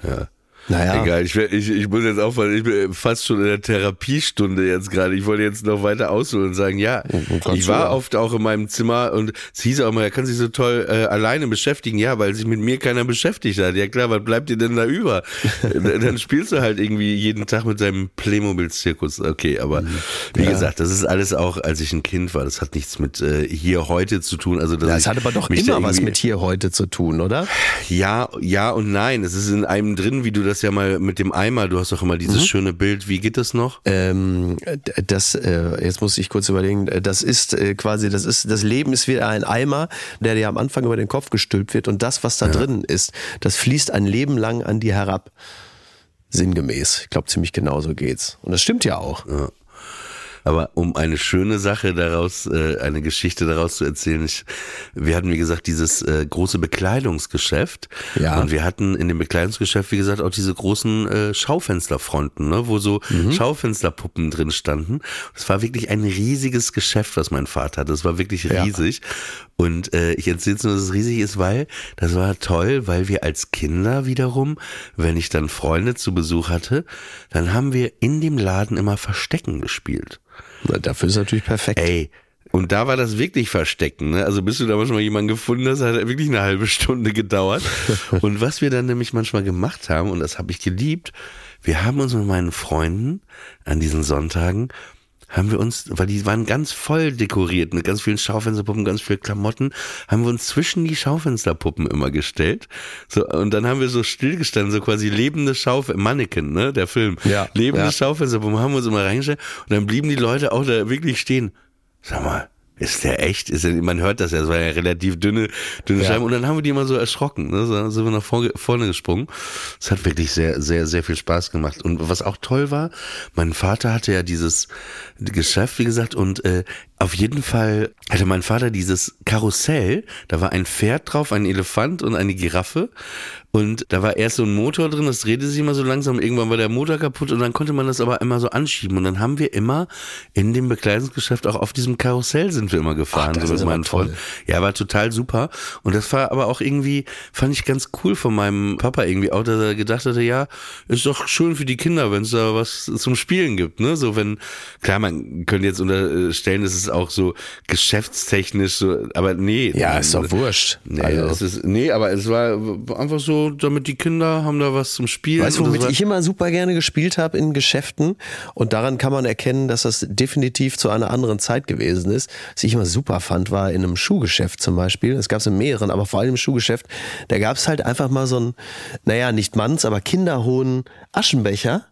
Ja. Naja. Egal, ich, ich, ich muss jetzt aufpassen, ich bin fast schon in der Therapiestunde jetzt gerade. Ich wollte jetzt noch weiter ausholen und sagen, ja, kannst ich war ja. oft auch in meinem Zimmer und es hieß auch mal, er kann sich so toll äh, alleine beschäftigen. Ja, weil sich mit mir keiner beschäftigt hat. Ja klar, was bleibt dir denn da über? Dann spielst du halt irgendwie jeden Tag mit deinem Playmobil-Zirkus. Okay, aber Mhm. wie gesagt, das ist alles auch, als ich ein Kind war. Das hat nichts mit äh, hier heute zu tun. Also, dass Ja, es hat aber doch immer was mit hier heute zu tun, oder? ja, ja und nein. Es ist in einem drin, wie du das ja mal mit dem Eimer, du hast doch immer dieses schöne Bild. Wie geht das noch? Ähm, das, äh, jetzt muss ich kurz überlegen, das ist äh, quasi, das ist, das Leben ist wie ein Eimer, der dir am Anfang über den Kopf gestülpt wird und das, was da drin ist, das fließt ein Leben lang an dir herab. Sinngemäß. Ich glaube, ziemlich genau so geht's. Und das stimmt ja auch. Aber um eine schöne Sache daraus, äh, eine Geschichte daraus zu erzählen, ich, wir hatten, wie gesagt, dieses äh, große Bekleidungsgeschäft. Ja. Und wir hatten in dem Bekleidungsgeschäft, wie gesagt, auch diese großen äh, Schaufensterfronten, ne, wo so Schaufensterpuppen drin standen. Es war wirklich ein riesiges Geschäft, was mein Vater hatte. Es war wirklich Ja. riesig. Und äh, ich erzähle nur, dass es riesig ist, weil das war toll, weil wir als Kinder wiederum, wenn ich dann Freunde zu Besuch hatte, dann haben wir in dem Laden immer Verstecken gespielt. Na, Dafür ist natürlich perfekt. Ey, und da war das wirklich Verstecken. Ne? Also bis du da mal schon mal jemanden gefunden hast, hat wirklich eine halbe Stunde gedauert. und was wir dann nämlich manchmal gemacht haben, und das habe ich geliebt, wir haben uns mit meinen Freunden an diesen Sonntagen haben wir uns, weil die waren ganz voll dekoriert mit ganz vielen Schaufensterpuppen, ganz viel Klamotten, haben wir uns zwischen die Schaufensterpuppen immer gestellt. So, und dann haben wir so stillgestanden, so quasi lebende Schaufenster, Mannequin, ne, der Film. Ja, Lebende ja. Schaufensterpuppen haben wir uns immer reingestellt und dann blieben die Leute auch da wirklich stehen. Sag mal, ist der echt? Ist der, man hört das ja, es war ja relativ dünne, dünne Ja. Scheiben. Und dann haben wir die immer so erschrocken. Ne? So sind wir nach vorne, vorne gesprungen. Es hat wirklich sehr, sehr, sehr viel Spaß gemacht. Und was auch toll war, mein Vater hatte ja dieses Geschäft, wie gesagt, und äh, Auf jeden Fall hatte mein Vater dieses Karussell, da war ein Pferd drauf, ein Elefant und eine Giraffe. Und da war erst so ein Motor drin, das drehte sich immer so langsam, irgendwann war der Motor kaputt und dann konnte man das aber immer so anschieben. Und dann haben wir immer in dem Bekleidungsgeschäft auch auf diesem Karussell sind wir immer gefahren, Ach, so mit meinen. Freunden. Ja, war total super. Und das war aber auch irgendwie, fand ich ganz cool von meinem Papa irgendwie auch, dass er gedacht hatte, ja, ist doch schön für die Kinder, wenn es da was zum Spielen gibt, ne? So wenn, klar, man könnte jetzt unterstellen, es ist auch so geschäftstechnisch so, aber nee. Ja, ist doch wurscht. Nee, Also- es ist, nee, aber es war einfach so, damit die Kinder haben da was zum Spielen. Weißt du, womit ich immer super gerne gespielt habe in Geschäften? Und daran kann man erkennen, dass das definitiv zu einer anderen Zeit gewesen ist. Was ich immer super fand, war in einem Schuhgeschäft zum Beispiel. Es gab es in mehreren, aber vor allem im Schuhgeschäft. Da gab es halt einfach mal so ein, naja, nicht Manns, aber kinderhohen Aschenbecher.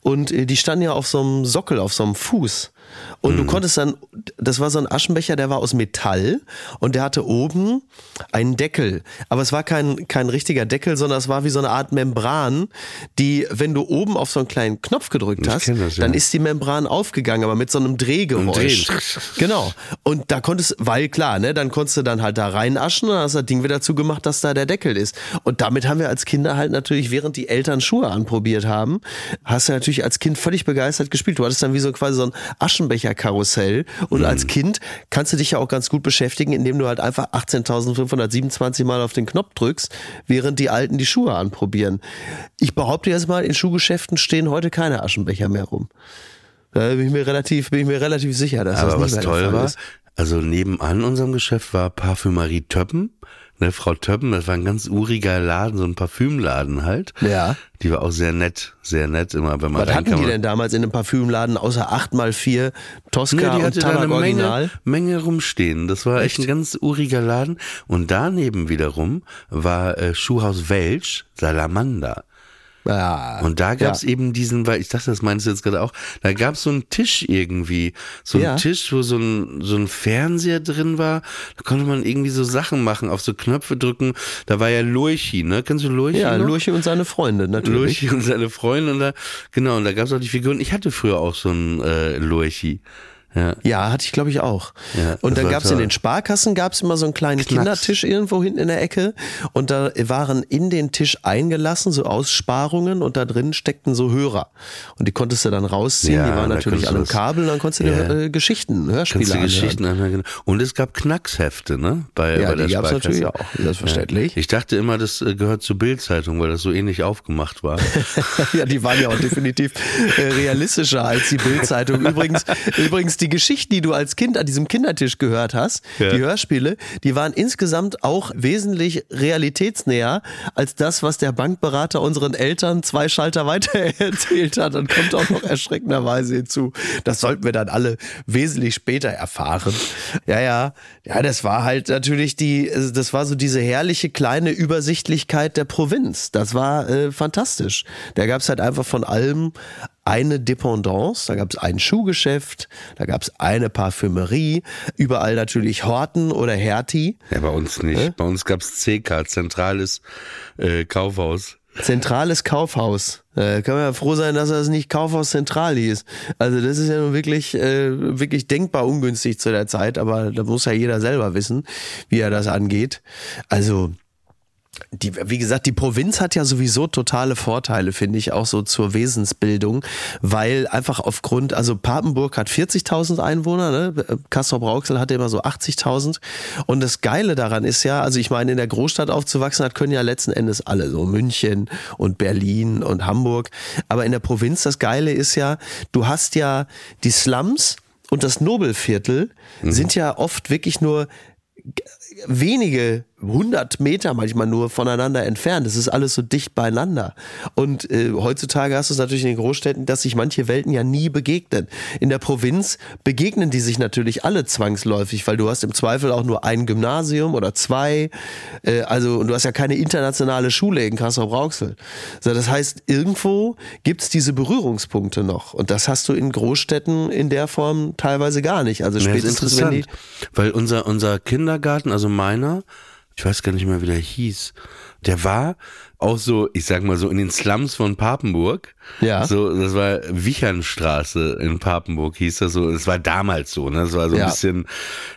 Und äh, die standen ja auf so einem Sockel, auf so einem Fuß. Und du konntest dann, das war so ein Aschenbecher, der war aus Metall und der hatte oben einen Deckel. Aber es war kein, kein richtiger Deckel, sondern es war wie so eine Art Membran, die, wenn du oben auf so einen kleinen Knopf gedrückt Ich hast, das, ja. dann ist die Membran aufgegangen, aber mit so einem Drehgeräusch. Genau. Und da konntest, weil klar, ne, dann konntest du dann halt da reinaschen und dann hast das Ding wieder zugemacht, dass da der Deckel ist. Und damit haben wir als Kinder halt natürlich, während die Eltern Schuhe anprobiert haben, hast du natürlich als Kind völlig begeistert gespielt. Du hattest dann wie so quasi so ein Aschenbecher-Karussell. Und als Kind kannst du dich ja auch ganz gut beschäftigen, indem du halt einfach 18.527 Mal auf den Knopf drückst, während die Alten die Schuhe anprobieren. Ich behaupte jetzt mal, in Schuhgeschäften stehen heute keine Aschenbecher mehr rum. Da bin ich mir relativ, bin ich mir relativ sicher, dass das Aber nicht was toll war, ist. also nebenan unserem Geschäft war Parfümerie Töppen. Ne, Frau Töppen, das war ein ganz uriger Laden, so ein Parfümladen halt. Ja. Die war auch sehr nett, sehr nett immer, wenn man Was hatten die denn damals in einem Parfümladen außer 8x4 Tosca Nee, die und Tabak eine Original? Menge, Menge rumstehen. Das war echt, ein ganz uriger Laden. Und daneben wiederum war äh, Schuhhaus Welsch, Salamander. Ja. Und da gab's ja. eben diesen, weil ich dachte, das meinst du jetzt gerade auch, da gab's so einen Tisch irgendwie. So einen Ja. Tisch, wo so ein, so ein Fernseher drin war. Da konnte man irgendwie so Sachen machen, auf so Knöpfe drücken. Da war ja Lurchi, ne? Kennst du Lurchi? Ja, noch? Lurchi und seine Freunde, natürlich. Lurchi und seine Freunde. Und da, genau, und da gab's auch die Figuren. Ich hatte früher auch so einen äh, Lurchi. Ja. Ja, hatte ich glaube ich auch. Ja, und dann war gab's in den Sparkassen gab's immer so einen kleinen Knacks. Kindertisch irgendwo hinten in der Ecke und da waren in den Tisch eingelassen so Aussparungen und da drin steckten so Hörer und die konntest du dann rausziehen. Ja, die waren natürlich an einem Kabel und dann konntest du dir äh, Geschichten, Hörspiele anhören. Geschichten anhören. genau. Und es gab Knackshefte, ne? Bei, Ja, bei der die gab's Sparkasse. natürlich auch, selbstverständlich. Ich dachte immer, das äh, gehört zur Bildzeitung, weil das so ähnlich aufgemacht war. ja, die waren ja auch definitiv äh, realistischer als die Bildzeitung. Übrigens, übrigens die Geschichten, die du als Kind an diesem Kindertisch gehört hast, Ja. die Hörspiele, die waren insgesamt auch wesentlich realitätsnäher als das, was der Bankberater unseren Eltern zwei Schalter weiter erzählt hat. Und kommt auch noch erschreckenderweise hinzu. Das sollten wir dann alle wesentlich später erfahren. Ja, ja, ja, das war halt natürlich die, also das war so diese herrliche kleine Übersichtlichkeit der Provinz. Das war äh, fantastisch. Da gab's halt einfach von allem eine Dependance, da gab's ein Schuhgeschäft, da gab's eine Parfümerie, überall natürlich Horten oder Hertie. Ja, bei uns nicht. Bei uns gab's CK, zentrales äh, Kaufhaus. Zentrales Kaufhaus. Äh, kann man ja froh sein, dass das nicht Kaufhaus Zentral hieß. Also das ist ja nun wirklich, äh, wirklich denkbar ungünstig zu der Zeit, aber da muss ja jeder selber wissen, wie er das angeht. Also die, wie gesagt, die Provinz hat ja sowieso totale Vorteile, finde ich, auch so zur Wesensbildung, weil einfach aufgrund, also Papenburg hat 40.000 Einwohner, ne? Kassel-Brauxel hatte immer so 80.000 und das Geile daran ist ja, also ich meine, in der Großstadt aufzuwachsen hat, können ja letzten Endes alle, so München und Berlin und Hamburg, aber in der Provinz, das Geile ist ja, du hast ja die Slums und das Nobelviertel sind ja oft wirklich nur wenige hundert Meter manchmal nur voneinander entfernt. Das ist alles so dicht beieinander. Und äh, heutzutage hast du es natürlich in den Großstädten, dass sich manche Welten ja nie begegnen. In der Provinz begegnen die sich natürlich alle zwangsläufig, weil du hast im Zweifel auch nur ein Gymnasium oder zwei. Äh, also und du hast ja keine internationale Schule in Kassel-Brauxel. So, das heißt, irgendwo gibt's diese Berührungspunkte noch. Und das hast du in Großstädten in der Form teilweise gar nicht. Also Ja, spätestens wenn die interessant, weil unser, unser Kindergarten, also meiner, ich weiß gar nicht mehr, wie der hieß. Der war auch so, ich sag mal so in den Slums von Papenburg. Ja. So, das war Wichernstraße in Papenburg, hieß das so. Es war damals so, ne? Das war so ein Ja. bisschen.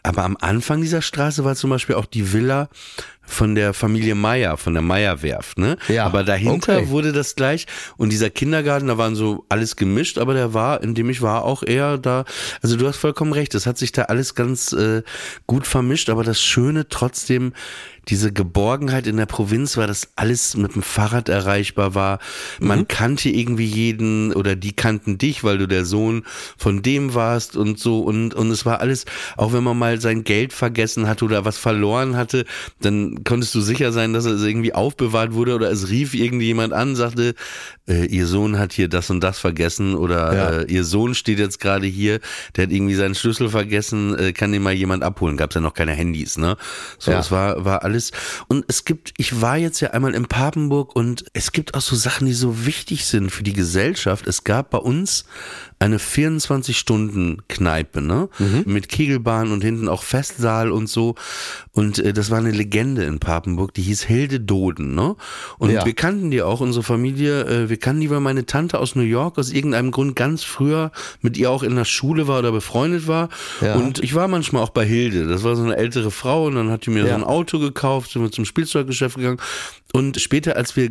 Aber am Anfang dieser Straße war zum Beispiel auch die Villa von der Familie Meier, von der Meierwerft, ne? Ja, Aber dahinter okay. wurde das gleich. Und dieser Kindergarten, da waren so alles gemischt, aber der war, in dem ich war, auch eher da. Also du hast vollkommen recht, das hat sich da alles ganz äh, gut vermischt, aber das Schöne trotzdem, diese Geborgenheit in der Provinz war, dass alles mit dem Fahrrad erreichbar war. Man Mhm. kannte irgendwie jeden oder die kannten dich, weil du der Sohn von dem warst und so und, und es war alles, auch wenn man mal sein Geld vergessen hatte oder was verloren hatte, dann konntest du sicher sein, dass es irgendwie aufbewahrt wurde oder es rief irgendjemand an, sagte, äh, ihr Sohn hat hier das und das vergessen oder Ja. äh, ihr Sohn steht jetzt gerade hier, der hat irgendwie seinen Schlüssel vergessen, äh, kann den mal jemand abholen. Gab's ja noch keine Handys, ne? So, Ja. es war, war alles. Und es gibt, ich war jetzt ja einmal in Papenburg und es gibt auch so Sachen, die so wichtig sind für die Gesellschaft. Es gab bei uns eine 24-Stunden-Kneipe, ne? Mit Kegelbahn und hinten auch Festsaal und so. Und äh, das war eine Legende in Papenburg, die hieß Hilde Doden, ne? Und Ja. wir kannten die auch, unsere Familie, äh, wir kannten die, weil meine Tante aus New York aus irgendeinem Grund ganz früher mit ihr auch in der Schule war oder befreundet war. Ja. Und ich war manchmal auch bei Hilde. Das war so eine ältere Frau und dann hat die mir so Ja. ein Auto gekauft, sind wir zum Spielzeuggeschäft gegangen. Und später, als wir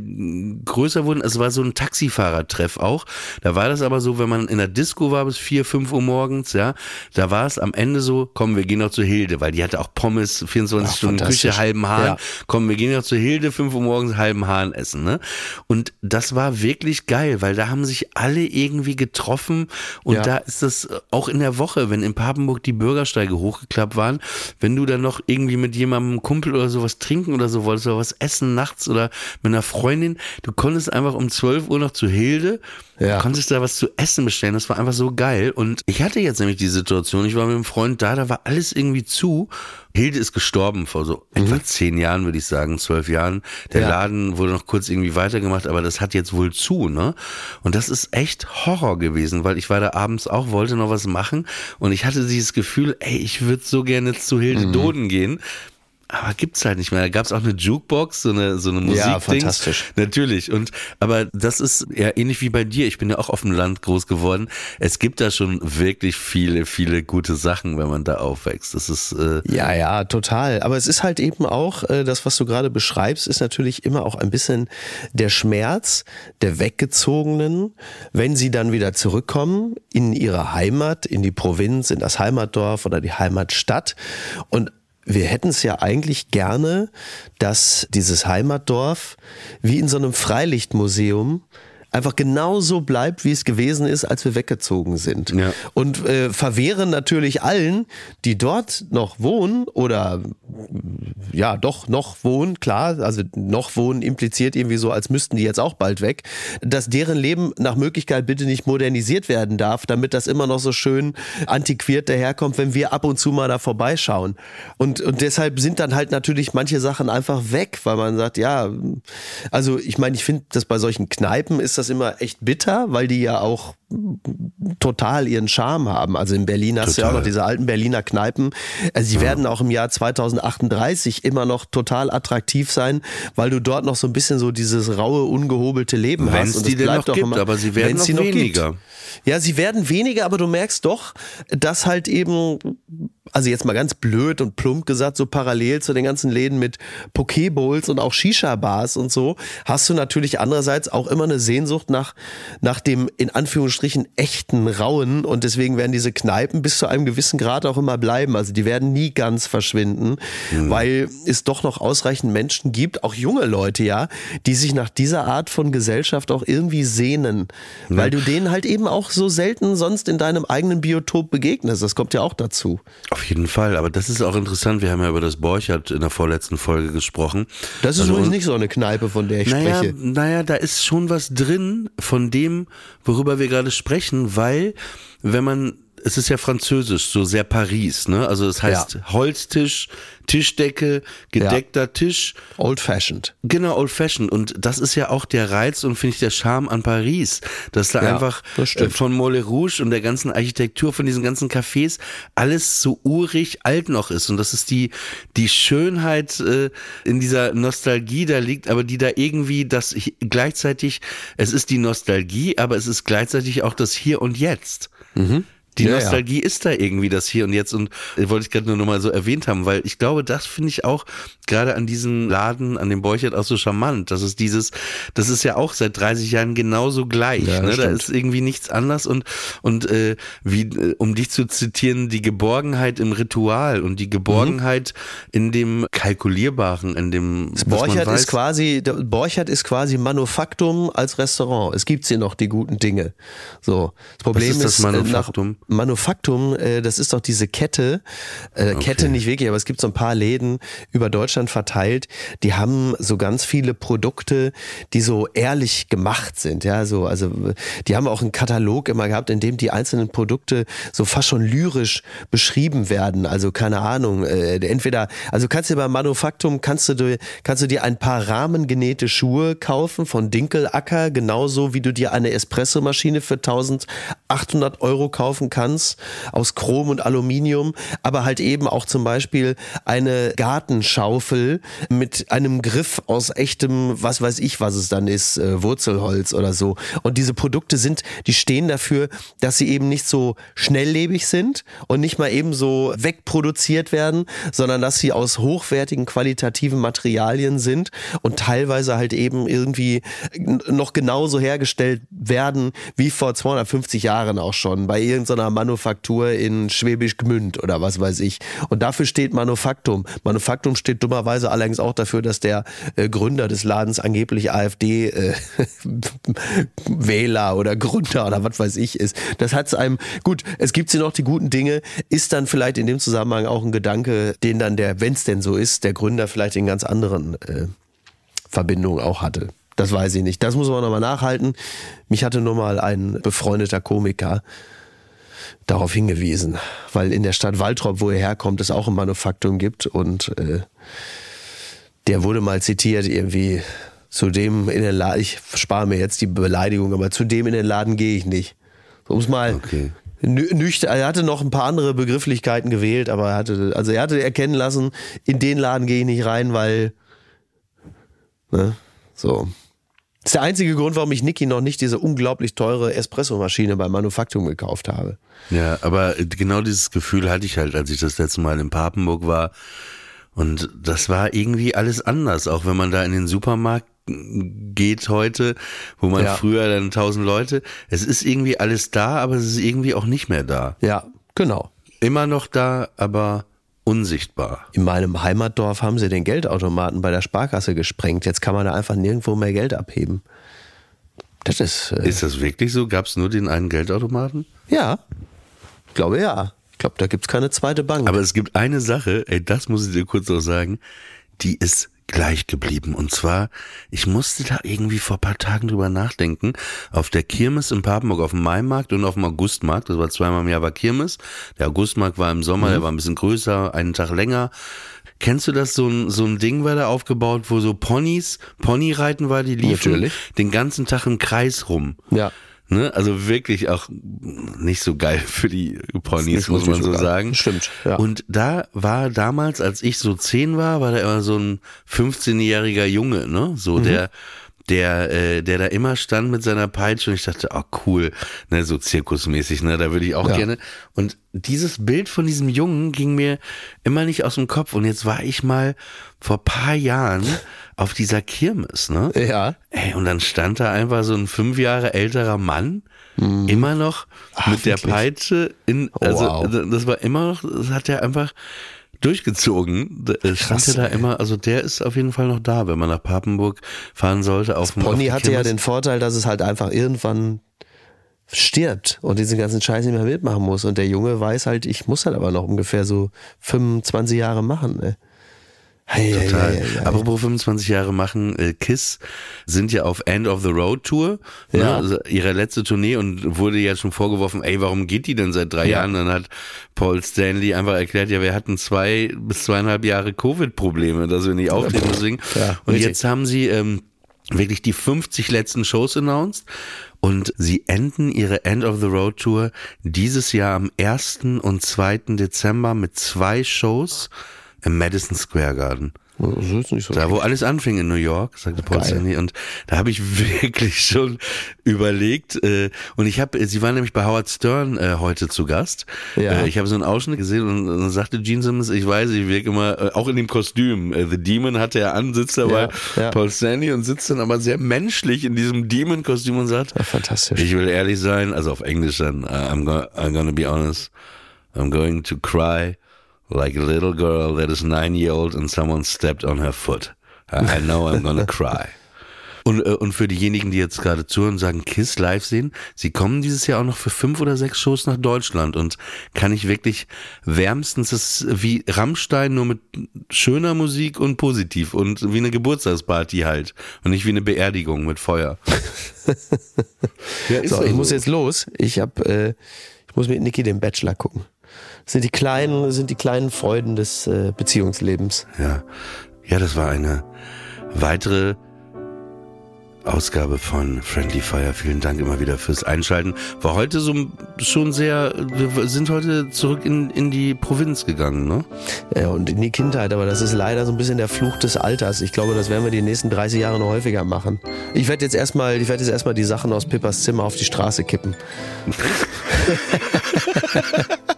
größer wurden, es war so ein Taxifahrertreff auch. Da war das aber so, wenn man in der Disco war bis vier, fünf Uhr morgens, ja, da war es am Ende so, komm, wir gehen noch zu Hilde, weil die hatte auch Pommes, 24 Ach, Stunden. Küche, halben Hahn. Ja. Komm, wir gehen noch zu Hilde, fünf Uhr morgens halben Hahn essen, ne? Und das war wirklich geil, weil da haben sich alle irgendwie getroffen und Ja. da ist das auch in der Woche, wenn in Papenburg die Bürgersteige hochgeklappt waren, wenn du dann noch irgendwie mit jemandem Kumpel oder sowas trinken oder so wolltest oder was essen nachts oder mit einer Freundin, du konntest einfach um 12 Uhr noch zu Hilde, Ja. du konntest da was zu essen bestellen, das war einfach so geil und ich hatte jetzt nämlich die Situation, ich war mit einem Freund da, da war alles irgendwie zu, Hilde ist gestorben vor so etwa zehn Jahren, würde ich sagen, zwölf Jahren. Der Mhm. Ja. Laden wurde noch kurz irgendwie weitergemacht, aber das hat jetzt wohl zu, ne? Und das ist echt Horror gewesen, weil ich war da abends auch, wollte noch was machen und ich hatte dieses Gefühl, ey, ich würde so gerne jetzt zu Hilde Mhm. Doden gehen. Aber gibt's halt nicht mehr. Da gab's auch eine Jukebox, so eine so eine Ja, Musikdings. fantastisch. Natürlich. Und aber das ist ja ähnlich wie bei dir. Ich bin ja auch auf dem Land groß geworden. Es gibt da schon wirklich viele, viele gute Sachen, wenn man da aufwächst. Das ist äh, Ja, ja, total. Aber es ist halt eben auch, äh, das, was du gerade beschreibst, ist natürlich immer auch ein bisschen der Schmerz der Weggezogenen, wenn sie dann wieder zurückkommen in ihre Heimat, in die Provinz, in das Heimatdorf oder die Heimatstadt. Und wir hätten es ja eigentlich gerne, dass dieses Heimatdorf wie in so einem Freilichtmuseum einfach genauso bleibt, wie es gewesen ist, als wir weggezogen sind. Ja. Und äh, verwehren natürlich allen, die dort noch wohnen oder ja doch noch wohnen, klar, also noch wohnen impliziert irgendwie so, als müssten die jetzt auch bald weg, dass deren Leben nach Möglichkeit bitte nicht modernisiert werden darf, damit das immer noch so schön antiquiert daherkommt, wenn wir ab und zu mal da vorbeischauen. Und, und deshalb sind dann halt natürlich manche Sachen einfach weg, weil man sagt, ja, also ich meine, ich finde, dass bei solchen Kneipen ist das immer echt bitter, weil die ja auch total ihren Charme haben. Also in Berlin hast du ja auch Total. noch diese alten Berliner Kneipen. Also sie werden auch im Jahr 2038 immer noch total attraktiv sein, weil du dort noch so ein bisschen so dieses raue, ungehobelte Leben hast. Wenn's Und die das bleibt noch gibt, immer- aber sie werden noch die weniger. Gibt. Ja, sie werden weniger, aber du merkst doch, dass halt eben, also jetzt mal ganz blöd und plump gesagt, so parallel zu den ganzen Läden mit Pokebowls und auch Shisha-Bars und so, hast du natürlich andererseits auch immer eine Sehnsucht nach, nach dem in Anführungsstrichen echten Rauen und deswegen werden diese Kneipen bis zu einem gewissen Grad auch immer bleiben. Also die werden nie ganz verschwinden, weil es doch noch ausreichend Menschen gibt, auch junge Leute ja, die sich nach dieser Art von Gesellschaft auch irgendwie sehnen, weil du denen halt eben auch so selten sonst in deinem eigenen Biotop begegnest. Das kommt ja auch dazu. Auf jeden Fall, aber das ist auch interessant. Wir haben ja über das Borchardt in der vorletzten Folge gesprochen. Das ist Also, übrigens nicht so eine Kneipe, von der ich naja, spreche. naja, da ist schon was drin von dem, worüber wir gerade sprechen, weil wenn man es ist ja französisch, so sehr Paris, ne? Also es heißt Holztisch, Tischdecke, gedeckter Tisch. Old fashioned. Genau, old fashioned. Und das ist ja auch der Reiz und finde ich der Charme an Paris. Dass da Ja, einfach das äh, von Moulin Rouge und der ganzen Architektur, von diesen ganzen Cafés, alles so urig alt noch ist. Und das ist die, die Schönheit äh, in dieser Nostalgie da liegt, aber die da irgendwie das hi- gleichzeitig, es ist die Nostalgie, aber es ist gleichzeitig auch das Hier und Jetzt. Die Ja, ja. Nostalgie ist da irgendwie das Hier und Jetzt und äh, wollte ich gerade nur noch mal so erwähnt haben, weil ich glaube, das finde ich auch gerade an diesem Laden, an dem Borchert auch so charmant. Das ist dieses, das ist ja auch seit 30 Jahren genauso gleich. Ja, ne? Da ist irgendwie nichts anders und und äh, wie äh, um dich zu zitieren, die Geborgenheit im Ritual und die Geborgenheit in dem kalkulierbaren, in dem was man Borchert ist quasi, Borchert ist quasi Manufaktum als Restaurant. Es gibt hier noch die guten Dinge. So. Das Problem ist das äh, nach- Manufaktum? Äh, das ist doch diese Kette, äh, Kette nicht wirklich, aber es gibt so ein paar Läden über Deutschland verteilt, die haben so ganz viele Produkte, die so ehrlich gemacht sind, ja, so, also, die haben auch einen Katalog immer gehabt, in dem die einzelnen Produkte so fast schon lyrisch beschrieben werden, also keine Ahnung, äh, entweder, also kannst du dir beim Manufaktum, kannst du, dir- kannst du dir ein paar rahmengenähte Schuhe kaufen von Dinkelacker, genauso wie du dir eine Espressomaschine für 1800 Euro kaufen kannst, aus Chrom und Aluminium, aber halt eben auch zum Beispiel eine Gartenschaufel mit einem Griff aus echtem, was weiß ich, was es dann ist, äh, Wurzelholz oder so. Und diese Produkte sind, die stehen dafür, dass sie eben nicht so schnelllebig sind und nicht mal eben so wegproduziert werden, sondern dass sie aus hochwertigen, qualitativen Materialien sind und teilweise halt eben irgendwie noch genauso hergestellt werden wie vor 250 Jahren auch schon bei irgendeiner Manufaktur in Schwäbisch Gmünd oder was weiß ich. Und dafür steht Manufaktum. Manufaktum steht dummerweise allerdings auch dafür, dass der äh, Gründer des Ladens angeblich AfD äh, oder Gründer oder was weiß ich ist. Das hat's einem gut, es gibt sie noch die guten Dinge, ist dann vielleicht in dem Zusammenhang auch ein Gedanke, den dann der, wenn es denn so ist, der Gründer vielleicht in ganz anderen äh, Verbindungen auch hatte. Das weiß ich nicht. Das muss man nochmal nachhalten. Mich hatte nur mal ein befreundeter Komiker darauf hingewiesen, weil in der Stadt Waltrop, wo er herkommt, es auch ein Manufaktum gibt und äh, der wurde mal zitiert irgendwie zu dem in den Laden, ich spare mir jetzt die Beleidigung, aber zu dem in den Laden gehe ich nicht. Um es mal Okay. nü- nüchtern, er hatte noch ein paar andere Begrifflichkeiten gewählt, aber er hatte, also er hatte erkennen lassen, in den Laden gehe ich nicht rein, weil, ne, so. Das ist der einzige Grund, warum ich Niki noch nicht diese unglaublich teure Espressomaschine beim Manufaktum gekauft habe. Ja, aber genau dieses Gefühl hatte ich halt, als ich das letzte Mal in Papenburg war. Und das war irgendwie alles anders, auch wenn man da in den Supermarkt geht heute, wo man Ja. früher dann tausend Leute, es ist irgendwie alles da, aber es ist irgendwie auch nicht mehr da. Ja, genau. Immer noch da, aber unsichtbar. In meinem Heimatdorf haben sie den Geldautomaten bei der Sparkasse gesprengt. Jetzt kann man da einfach nirgendwo mehr Geld abheben. Das ist, äh, Ist das wirklich so? Gab es nur den einen Geldautomaten? ja, ich glaube ja. Ich glaube, da gibt's keine zweite Bank. Aber es gibt eine Sache, ey, das muss ich dir kurz noch sagen, die ist gleich geblieben. Und zwar, ich musste da irgendwie vor ein paar Tagen drüber nachdenken. Auf der Kirmes in Papenburg, auf dem Maimarkt und auf dem Augustmarkt, das war zweimal im Jahr war Kirmes. Der Augustmarkt war im Sommer, Mhm. der war ein bisschen größer, einen Tag länger. Kennst du das, so ein, so ein Ding war da aufgebaut, wo so Ponys, Ponyreiten war, die liefen Natürlich. den ganzen Tag im Kreis rum. ja. Ne? Also wirklich auch nicht so geil für die Ponys, muss man so geil. sagen. Stimmt, ja. Und da war damals, als ich so zehn war, war da immer so ein 15-jähriger Junge, ne? So Mhm. der, der, äh, der da immer stand mit seiner Peitsche und ich dachte, oh cool, ne, so zirkusmäßig, ne, da würde ich auch Ja. gerne. Und dieses Bild von diesem Jungen ging mir immer nicht aus dem Kopf. Und jetzt war ich mal vor paar Jahren auf dieser Kirmes, ne? Ja. Ey, und dann stand da einfach so ein fünf Jahre älterer Mann, immer noch mit der Mhm. wirklich? Peitsche in, Oh, also wow. das war immer noch, das hat er einfach durchgezogen. Äh, stand Krass, er da immer, also der ist auf jeden Fall noch da, wenn man nach Papenburg fahren sollte. Auf auf Pony die hatte ja Kirmes. den Vorteil, dass es halt einfach irgendwann stirbt und diesen ganzen Scheiß nicht mehr mitmachen muss. Und der Junge weiß halt, ich muss halt aber noch ungefähr so 25 Jahre machen. Ne? Hei, Total. hei, hei. Apropos 25 Jahre machen, äh, Kiss sind ja auf End of the Road Tour, ne? Ja. also ihre letzte Tournee und wurde ja schon vorgeworfen, ey, warum geht die denn seit drei Ja. Jahren? Dann hat Paul Stanley einfach erklärt, ja, wir hatten zwei bis zweieinhalb Jahre Covid-Probleme, dass wir nicht auftreten, deswegen. Ja, und richtig. jetzt haben sie ähm, wirklich die 50 letzten Shows announced und sie enden ihre End of the Road Tour dieses Jahr am 1. und 2. Dezember mit zwei Shows im Madison Square Garden. Das ist nicht so Da, wo alles anfing in New York, sagte Paul. Stanley. Und da habe ich wirklich schon überlegt. Äh, und ich habe, sie waren nämlich bei Howard Stern äh, heute zu Gast. Ja. Äh, ich habe so einen Ausschnitt gesehen und, dann sagte Gene Simmons, ich weiß, ich wirke immer, äh, auch in dem Kostüm. Äh, The Demon hatte er an, sitzt da bei Ja, ja. Paul Stanley und sitzt dann aber sehr menschlich in diesem Demon-Kostüm und sagt, Ja, fantastisch. ich will ehrlich sein, also auf Englisch dann, uh, I'm, go I'm gonna be honest, I'm going to cry like a little girl that is nine year old and someone stepped on her foot. I, know I'm gonna cry. Und, äh, und für diejenigen, die jetzt gerade zuhören und sagen, Kiss live sehen, sie kommen dieses Jahr auch noch für fünf oder sechs Shows nach Deutschland und kann ich wirklich wärmstens, das ist wie Rammstein, nur mit schöner Musik und positiv und wie eine Geburtstagsparty halt und nicht wie eine Beerdigung mit Feuer. ja, So, ich muss jetzt los. Ich hab, äh, ich muss mit Niki den Bachelor gucken. Sind die kleinen, sind die kleinen Freuden des äh, Beziehungslebens. Ja. ja, das war eine weitere Ausgabe von Friendly Fire. Vielen Dank immer wieder fürs Einschalten. War heute so schon sehr, wir sind heute zurück in, in die Provinz gegangen, ne? Ja, und in die Kindheit, aber das ist leider so ein bisschen der Fluch des Alters. Ich glaube, das werden wir die nächsten 30 Jahre noch häufiger machen. Ich werde jetzt erstmal, ich werde jetzt erstmal die Sachen aus Pippas Zimmer auf die Straße kippen.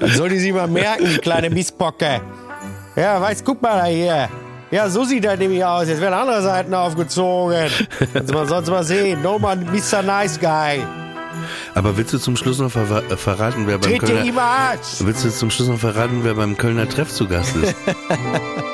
Soll die sich mal merken, die kleine Misspocke. Ja, weißt, guck mal da hier. Ja, so sieht das nämlich aus. Jetzt werden andere Seiten aufgezogen. Kannst mal sonst mal sehen. No man, Mr. Nice Guy. Aber willst du zum Schluss noch ver äh, verraten, wer beim Tritt Kölner, willst du zum Schluss noch verraten, wer beim Kölner Treff zu Gast ist?